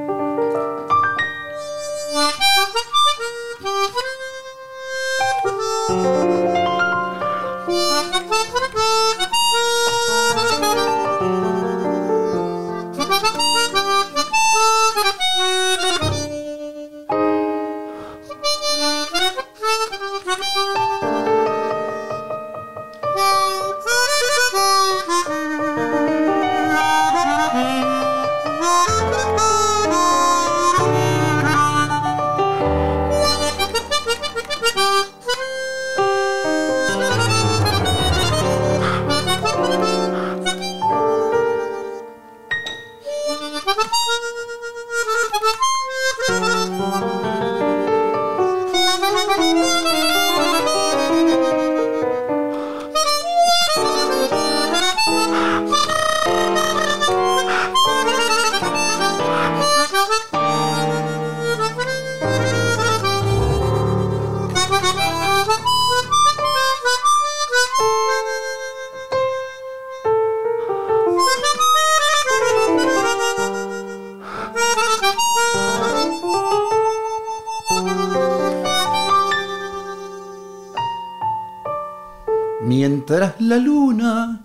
La luna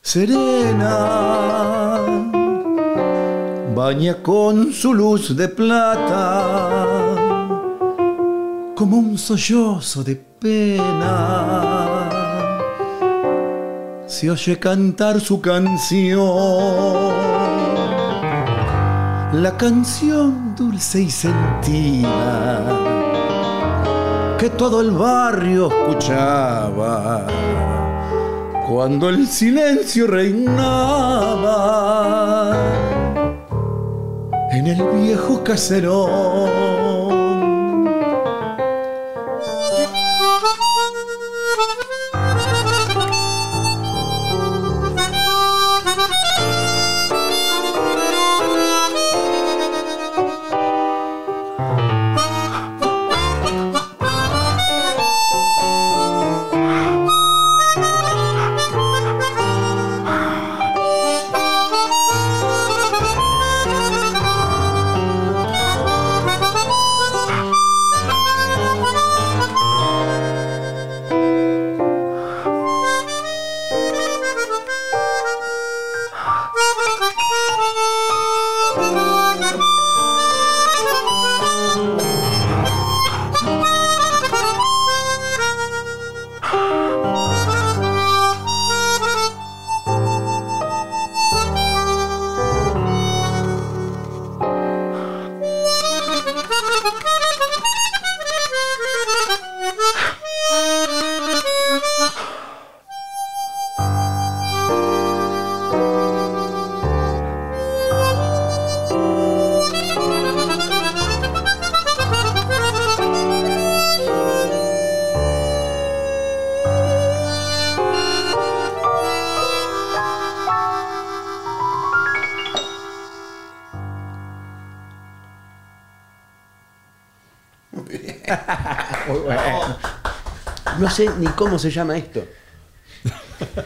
serena baña con su luz de plata como un sollozo de pena. Se oye cantar su canción, la canción dulce y sentida que todo el barrio escuchaba cuando el silencio reinaba en el viejo caserón. [LAUGHS] No sé ni cómo se llama esto.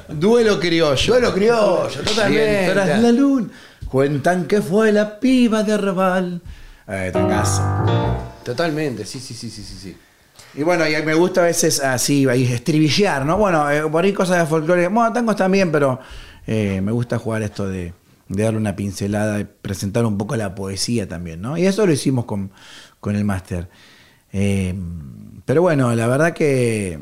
Duelo criollo. Duelo criollo, totalmente. Mientras la luna cuentan que fue la piba de Arrabal. Eh, trancazo. Totalmente, sí, sí, sí, sí, sí, sí. Y bueno, y me gusta a veces así, estribillar, ¿no? Bueno, eh, por ahí cosas de folclore. Bueno, tangos también, pero eh, me gusta jugar esto de, de darle una pincelada, de presentar un poco la poesía también, ¿no? Y eso lo hicimos con, con el máster. Eh, pero bueno, la verdad que,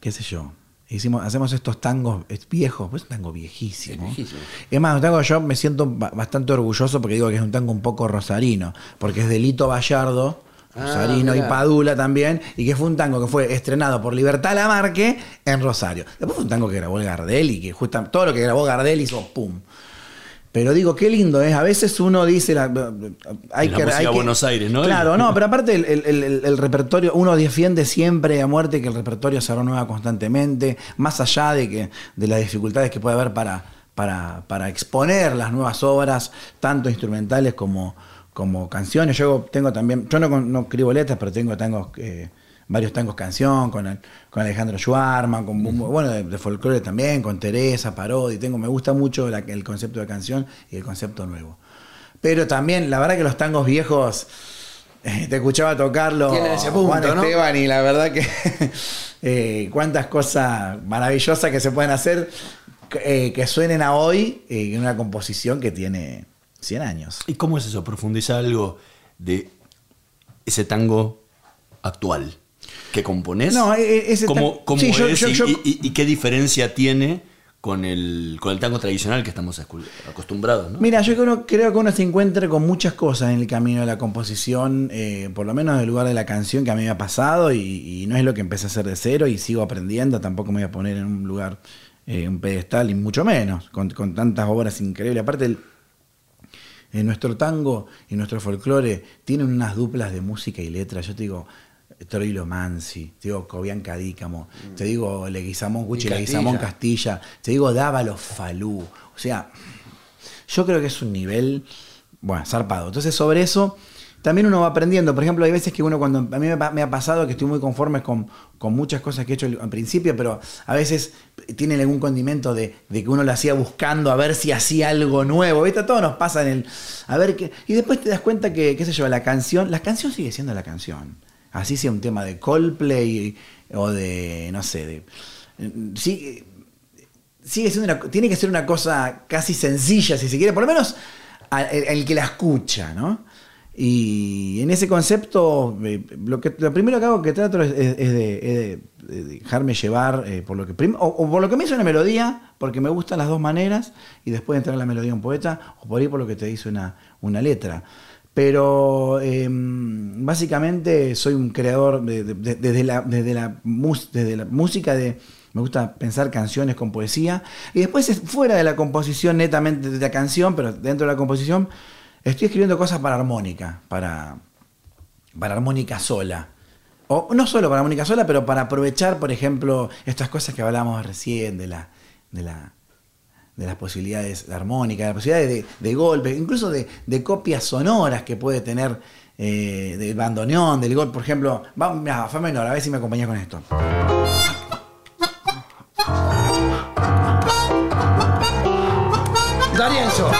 qué sé yo, hicimos, hacemos estos tangos es viejos, pues es un tango viejísimo. Es viejísimo. Es más, un tango yo me siento ba- bastante orgulloso porque digo que es un tango un poco rosarino, porque es de Lito Vallardo, Ah, rosarino y. Padula también, y que fue un tango que fue estrenado por Libertad Lamarque en Rosario. Después fue un tango que grabó el Gardel y que justo todo lo que grabó Gardel hizo pum. Pero digo, qué lindo es. A veces uno dice. La, hay La que, música hay que- Buenos Aires, ¿no? Claro, [LAUGHS] no, pero aparte el, el- el- el repertorio, uno defiende siempre a muerte que el repertorio se renueva constantemente, más allá de, que, de las dificultades que puede haber para, para, para exponer las nuevas obras, tanto instrumentales como, como canciones. Yo tengo también, yo no, no escribo letras, pero tengo tangos, eh, varios tangos canción con, el- con Alejandro Schwarman, con, bueno, de, de folclore también, con Teresa, Parodi. Tengo, me gusta mucho la- el concepto de canción y el concepto nuevo. Pero también, la verdad que los tangos viejos, eh, te escuchaba tocarlo ese punto, Juan ¿no? Esteban y la verdad que [LAUGHS] eh, cuántas cosas maravillosas que se pueden hacer eh, que suenen a hoy eh, en una composición que tiene 100 años. ¿Y cómo es eso? Profundiza algo de ese tango actual que componés. No, e- e- ese ¿Cómo, tan- cómo sí, yo- es yo- y, yo- y- y qué diferencia tiene con el, con el tango tradicional que estamos acostumbrados? ¿no? Mira, yo creo, creo que uno se encuentra con muchas cosas en el camino de la composición, eh, por lo menos del lugar de la canción que a mí me ha pasado y, y no es lo que empecé a hacer de cero y sigo aprendiendo, tampoco me voy a poner en un lugar, eh, un pedestal y mucho menos, con, con tantas obras increíbles. Aparte, el- en nuestro tango y nuestro folclore tienen unas duplas de música y letra, yo te digo... Troilo Mansi, te digo Cobian Cadícamo, te digo Leguizamón Cuchi, Leguizamón Castilla. Castilla, te digo Dávalo Falú. O sea, yo creo que es un nivel, bueno, zarpado. Entonces, sobre eso, también uno va aprendiendo. Por ejemplo, hay veces que uno, cuando a mí me ha pasado que estoy muy conforme con, con muchas cosas que he hecho al principio, pero a veces tienen algún condimento de, de que uno lo hacía buscando a ver si hacía algo nuevo. ¿Viste? Todo nos pasa en el. A ver qué. Y después te das cuenta que, qué sé yo, la canción, la canción sigue siendo la canción. Así sea un tema de Coldplay o de, no sé, de sí, sigue siendo una, tiene que ser una cosa casi sencilla, si se quiere, por lo menos el que la escucha, ¿no? Y en ese concepto, eh, lo, que, lo primero que hago que trato es, de, dejarme llevar eh, por lo que o, o por lo que me hizo una melodía, porque me gustan las dos maneras, y después entrar en la melodía un poeta, o por ahí por lo que te dice una, una letra. Pero eh, básicamente soy un creador de- de- de- desde, la, desde, la, música de... Me gusta pensar canciones con poesía. Y después es fuera de la composición, netamente de la canción, pero dentro de la composición, estoy escribiendo cosas para armónica, para, para armónica sola. O no solo para armónica sola, pero para aprovechar, por ejemplo, estas cosas que hablábamos recién de la, de la, de las posibilidades de armónica, de las posibilidades de, de golpe, incluso de, de copias sonoras que puede tener eh, del bandoneón, del golpe, por ejemplo. Vamos, mira, fa menor, a ver si me acompañás con esto. Darienzo.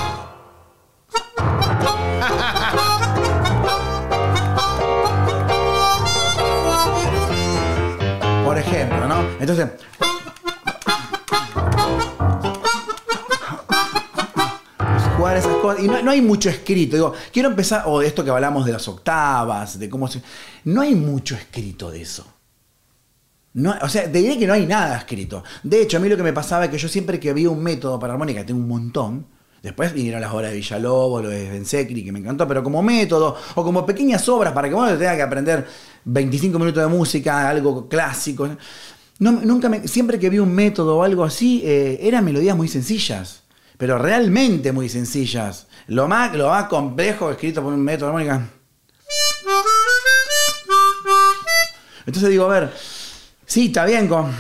Por ejemplo, ¿no? Entonces. Y no, no hay mucho escrito. Digo, quiero empezar. O esto que hablamos de las octavas, de cómo se. No hay mucho escrito de eso. No, o sea, te diré que no hay nada escrito. De hecho, a mí lo que me pasaba es que yo siempre que había un método para armónica, tengo un montón. Después vinieron las obras de Villalobos, lo de Bensecri, que me encantó, pero como método o como pequeñas obras para que uno tenga que aprender 25 minutos de música, algo clásico. Nunca me- siempre que vi un método o algo así, eh, eran melodías muy sencillas, pero realmente muy sencillas. Lo más, lo más complejo escrito por un método de armónica. Entonces digo, a ver, sí, está bien con.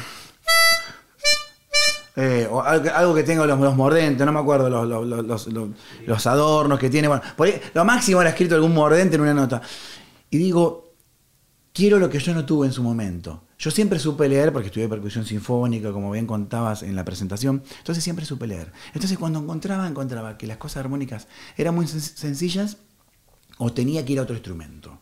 eh, o algo, que tenga los, los mordentes, no me acuerdo, los, los- los- adornos que tiene. Lo máximo era escrito algún mordente en una nota. Y digo, quiero lo que yo no tuve en su momento. Yo siempre supe leer, porque estudié percusión sinfónica, como bien contabas en la presentación, entonces siempre supe leer. Entonces cuando encontraba, encontraba que las cosas armónicas eran muy sen- sencillas o tenía que ir a otro instrumento.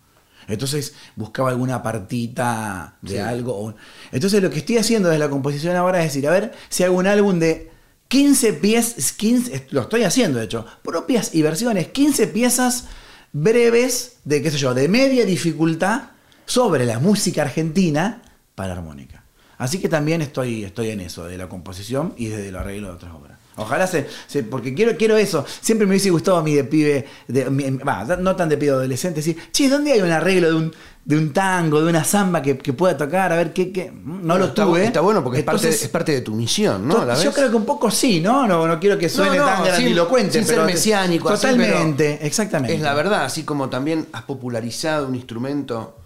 Entonces buscaba alguna partita de Sí. algo. Entonces lo que estoy haciendo desde la composición ahora es decir, a ver si hago un álbum de 15 piezas, 15, lo estoy haciendo de hecho, propias y versiones, 15 piezas breves de, qué sé yo, de media dificultad sobre la música argentina para armónica. Así que también estoy, estoy en eso, de la composición y desde el arreglo de otras obras. Ojalá se, se- porque quiero, quiero eso. Siempre me hubiese gustado a mí de pibe, de, mi- no tan de pibe adolescente, decir, che, ¿dónde hay un arreglo de un, de un tango, de una samba que, que pueda tocar? A ver qué, qué. No lo está, tuve. Está bueno porque es, parte, es parte de tu misión, ¿no? ¿La yo creo que un poco sí, ¿no? No, no quiero que suene No, no, tan grandilocuente. sin ser pero mesiánico, así, pero Totalmente, exactamente. Es la verdad, así como también has popularizado un instrumento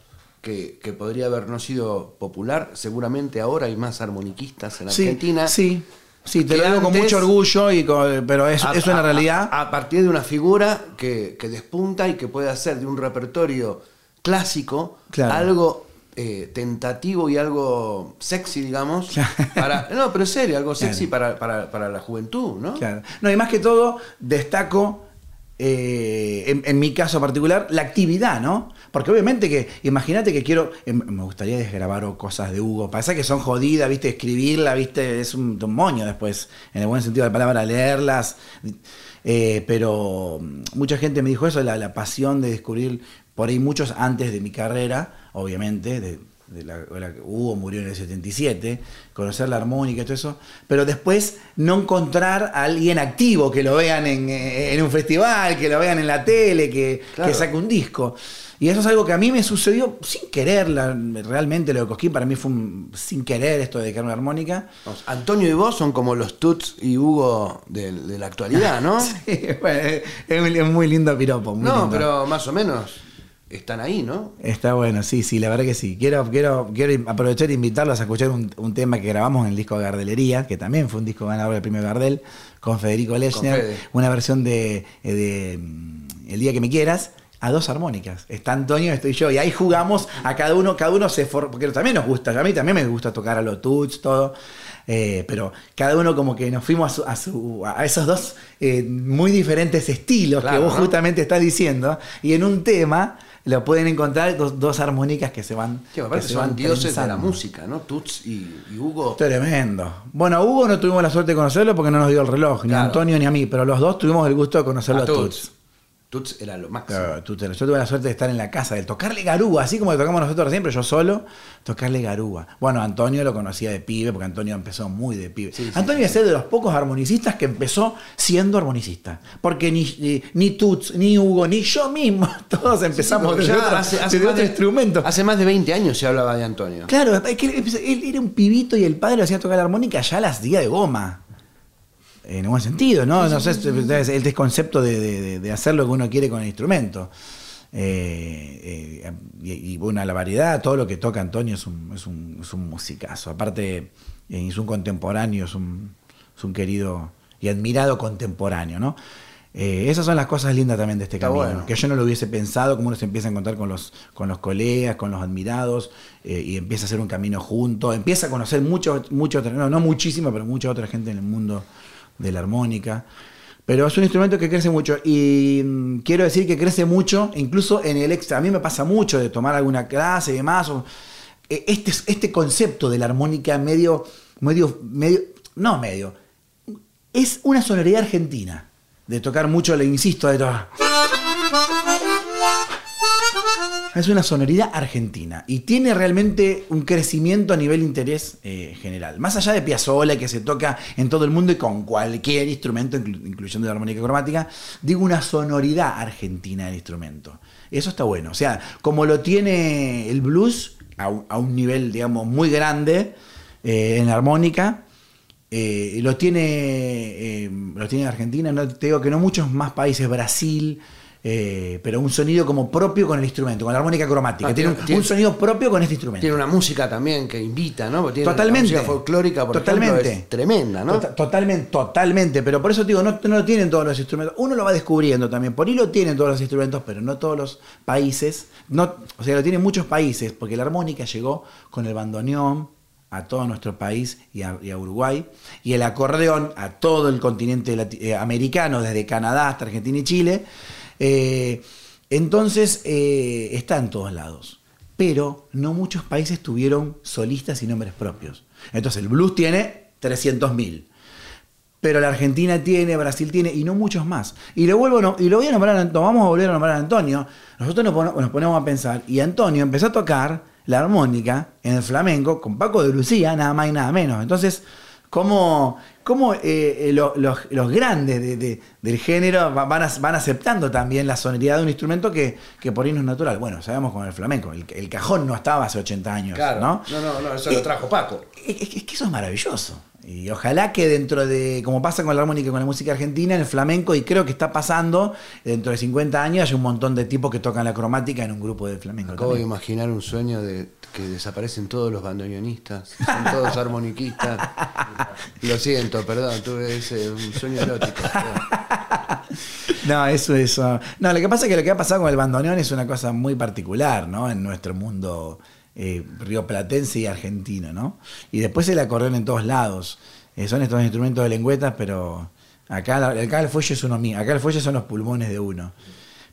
que, que podría haber no sido popular, seguramente ahora hay más armoniquistas en Argentina. Sí, sí, te lo digo con mucho orgullo, y con- pero es, A- es una a- realidad. A, a partir de una figura que, que despunta y que puede hacer de un repertorio clásico Claro. algo eh, tentativo y algo sexy, digamos. Claro. Para, no, pero serio, algo sexy Claro. para, para- para la juventud, ¿no? Claro. No, y más que todo, destaco, eh, en, en mi caso particular, la actividad, ¿no? Porque obviamente que, imagínate que quiero, eh, me gustaría desgrabar cosas de Hugo. Pasa que son jodidas, ¿viste? Escribirla, ¿viste? Es un, un moño después, en el buen sentido de la palabra, leerlas. Eh, pero mm, mucha gente me dijo eso, la, la pasión de descubrir, por ahí muchos antes de mi carrera, obviamente, de, de la, la- Hugo murió en el 77, conocer la armónica y todo eso, pero después no encontrar a alguien activo, que lo vean en, eh, en un festival, que lo vean en la tele, que, Claro. que saque un disco. Y eso es algo que a mí me sucedió sin querer, la- realmente lo de Cosquín para mí fue un- sin querer esto de dedicar una armónica. Antonio y vos son como los Tuts y Hugo de, de la actualidad, ¿no? [LAUGHS] Sí, bueno, es, muy, es muy lindo piropo. muy no, lindo. pero más o menos están ahí, ¿no? Está bueno, sí, sí, la verdad que sí. Quiero, quiero, quiero aprovechar e invitarlos a escuchar un, un tema que grabamos en el disco de Gardelería, que también fue un disco ganador del premio Gardel, con Federico Lechner, una versión de, eh, de, mm, El día que me quieras, a dos armónicas. Está Antonio, estoy yo, y ahí jugamos a cada uno, cada uno se for- porque también nos gusta, a mí también me gusta tocar a los tuts, todo. Eh, pero cada uno como que nos fuimos a, su- a su- a esos dos eh, muy diferentes estilos que vos ¿no? justamente estás diciendo. Y en un tema lo pueden encontrar dos, dos armónicas que se van. Que que se son van dioses de la música, ¿no? Tuts y, y Hugo. Tremendo. Bueno, a Hugo no tuvimos la suerte de conocerlo porque no nos dio el reloj, ni a. Antonio ni a mí, pero los dos tuvimos el gusto de conocerlo a a Tuts. Tuts. Tuts era lo máximo. Claro, Yo tuve la suerte de estar en la casa, de tocarle garúa, así como le tocamos nosotros siempre, yo solo, tocarle garúa. Bueno, Antonio lo conocía de pibe, porque Antonio empezó muy de pibe. Sí, sí, Antonio es de los pocos armonicistas que empezó siendo armonicista. Porque ni, ni, ni Tuts, ni Hugo, ni yo mismo, [LAUGHS] todos empezamos ya otro, hace, otro de, instrumento. hace más de 20 años se hablaba de Antonio. Claro, es que él, él era un pibito y el padre lo hacía tocar la armónica ya a las días de goma. En buen sentido, ¿no? no sé, es el desconcepto de, de- de- de hacer lo que uno quiere con el instrumento. Eh, eh, y, y, bueno, la variedad, todo lo que toca Antonio es un, es un, es un musicazo. Aparte, eh, es un contemporáneo, es un, es un querido y admirado contemporáneo, ¿no? Eh, esas son las cosas lindas también de este Está camino. bueno. Que yo no lo hubiese pensado, como uno se empieza a encontrar con los, con los colegas, con los admirados, eh, y empieza a hacer un camino junto, empieza a conocer mucho, mucho otra- no, no muchísima, pero mucha otra gente en el mundo de la armónica. Pero es un instrumento que crece mucho y mm, quiero decir que crece mucho, incluso en el extra. A mí me pasa mucho de tomar alguna clase y demás. eh, este, este concepto de la armónica medio, medio, medio, no medio, es una sonoridad argentina. De tocar mucho, le insisto, de tocar. Es una sonoridad argentina y tiene realmente un crecimiento a nivel interés eh, general. Más allá de Piazzolla, que se toca en todo el mundo y con cualquier instrumento, inclu- incluyendo la armónica cromática, digo una sonoridad argentina del instrumento. Eso está bueno. O sea, como lo tiene el blues a un, nivel, digamos, muy grande eh, en armónica, eh, lo tiene lo tiene Argentina, no, te digo que no muchos más países, Brasil, eh, pero un sonido como propio con el instrumento, con la armónica cromática. Ah, tiene, un, tiene- un sonido propio con este instrumento. Tiene una música también que invita, ¿no? Tiene Totalmente. La música folclórica, por Totalmente. ejemplo, es tremenda, ¿no? Tota- totalmente, totalmente. Pero por eso digo, no, no lo tienen todos los instrumentos. Uno lo va descubriendo también. Por ahí lo tienen todos los instrumentos, pero no todos los países. No, o sea, lo tienen muchos países, porque la armónica llegó con el bandoneón a todo nuestro país y a, y a Uruguay, y el acordeón a todo el continente eh, americano, desde Canadá hasta Argentina y Chile. Eh, entonces, eh, está en todos lados pero no muchos países tuvieron solistas y nombres propios. Entonces el blues tiene 300.000. Pero la Argentina tiene, Brasil tiene, y no muchos más. Y lo vuelvo y lo voy a nombrar, vamos a volver a nombrar a Antonio. Nosotros nos, nos ponemos a pensar, y Antonio empezó a tocar la armónica en el flamenco con Paco de Lucía, nada más y nada menos. Entonces, ¿cómo, cómo, eh, eh, lo- los, los grandes de- de- del género va- van, van aceptando también la sonoridad de un instrumento que, que por ahí no es natural? Bueno, sabemos con el flamenco, el, el cajón no estaba hace 80 años, Claro. ¿no? No, no, no, eso Eh, lo trajo Paco. es, es que eso es maravilloso. Y ojalá que dentro de, como pasa con la armónica y con la música argentina, el flamenco, y creo que está pasando, dentro de 50 años haya un montón de tipos que tocan la cromática en un grupo de flamenco. Acabo de imaginar un sueño de que desaparecen todos los bandoneonistas, son todos armoniquistas. [LAUGHS] Lo siento, perdón, tuve ese un sueño erótico. No, eso, eso. No, lo que pasa es que lo que ha pasado con el bandoneón es una cosa muy particular, ¿no? En nuestro mundo eh, rioplatense y argentino, ¿no? Y después el acordeón en todos lados. Eh, son estos instrumentos de lengüetas, pero acá, el fuelle es uno mío. Acá el fuelle son los pulmones de uno.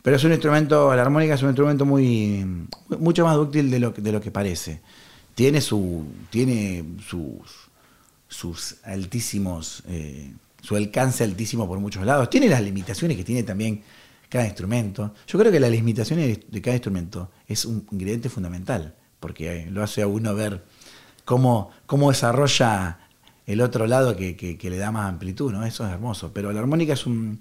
Pero es un instrumento, la armónica es un instrumento muy mucho más dúctil de lo, de lo que parece. Tiene su tiene sus sus altísimos eh, su alcance altísimo por muchos lados. Tiene las limitaciones que tiene también cada instrumento. Yo creo que las limitaciones de cada instrumento es un ingrediente fundamental, porque lo hace a uno ver cómo, cómo desarrolla el otro lado que, que- le da más amplitud, ¿no? Eso es hermoso. Pero la armónica es un,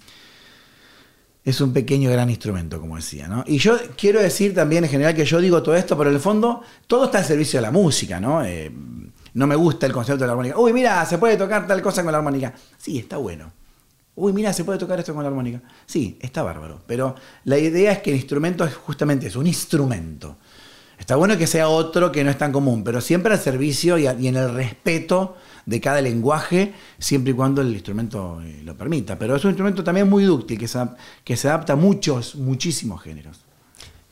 es un pequeño gran instrumento, como decía, ¿no? Y yo quiero decir también en general que yo digo todo esto, pero en el fondo todo está al servicio de la música, ¿no? Eh, no me gusta el concepto de la armónica. Uy, mira, se puede tocar tal cosa con la armónica. Sí, está bueno. Uy, mira, se puede tocar esto con la armónica. Sí, está bárbaro. Pero la idea es que el instrumento es justamente eso, un instrumento. Está bueno que sea otro que no es tan común, pero siempre al servicio y, en el respeto de cada lenguaje, siempre y cuando el instrumento eh, lo permita. Pero es un instrumento también muy dúctil, que se, que se adapta a muchos, muchísimos géneros.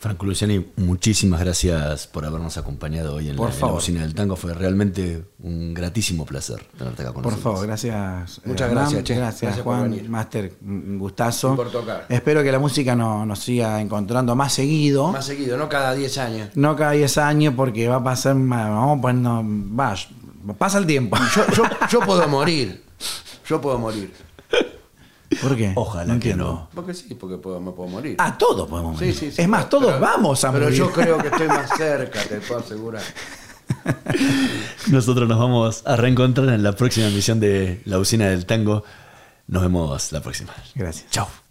Franco Luciani, muchísimas gracias por habernos acompañado hoy en, Por la, en la favor. Bocina del Tango. Fue realmente un gratísimo placer tenerte acá con Por nosotros. favor, gracias. Muchas Hernán. gracias, che. Gracias, Gracias por Juan. Máster, un gustazo. Por tocar. Espero que la música no- nos siga encontrando más seguido. Más seguido, no cada 10 años. No cada 10 años porque va a pasar, vamos poniendo, va, pasa el tiempo. Yo, yo, yo puedo morir. Yo puedo morir. [LAUGHS] ¿Por qué? Ojalá que entiendo. no. Porque sí, porque puedo, me puedo morir. Ah, todos podemos morir. sí, sí, es más, pero- todos pero- vamos a Pero morir. yo creo que estoy más [LAUGHS] cerca, te puedo asegurar. Nosotros nos vamos a reencontrar en la próxima emisión de La Usina del Tango. Nos vemos la próxima. Gracias. Chao.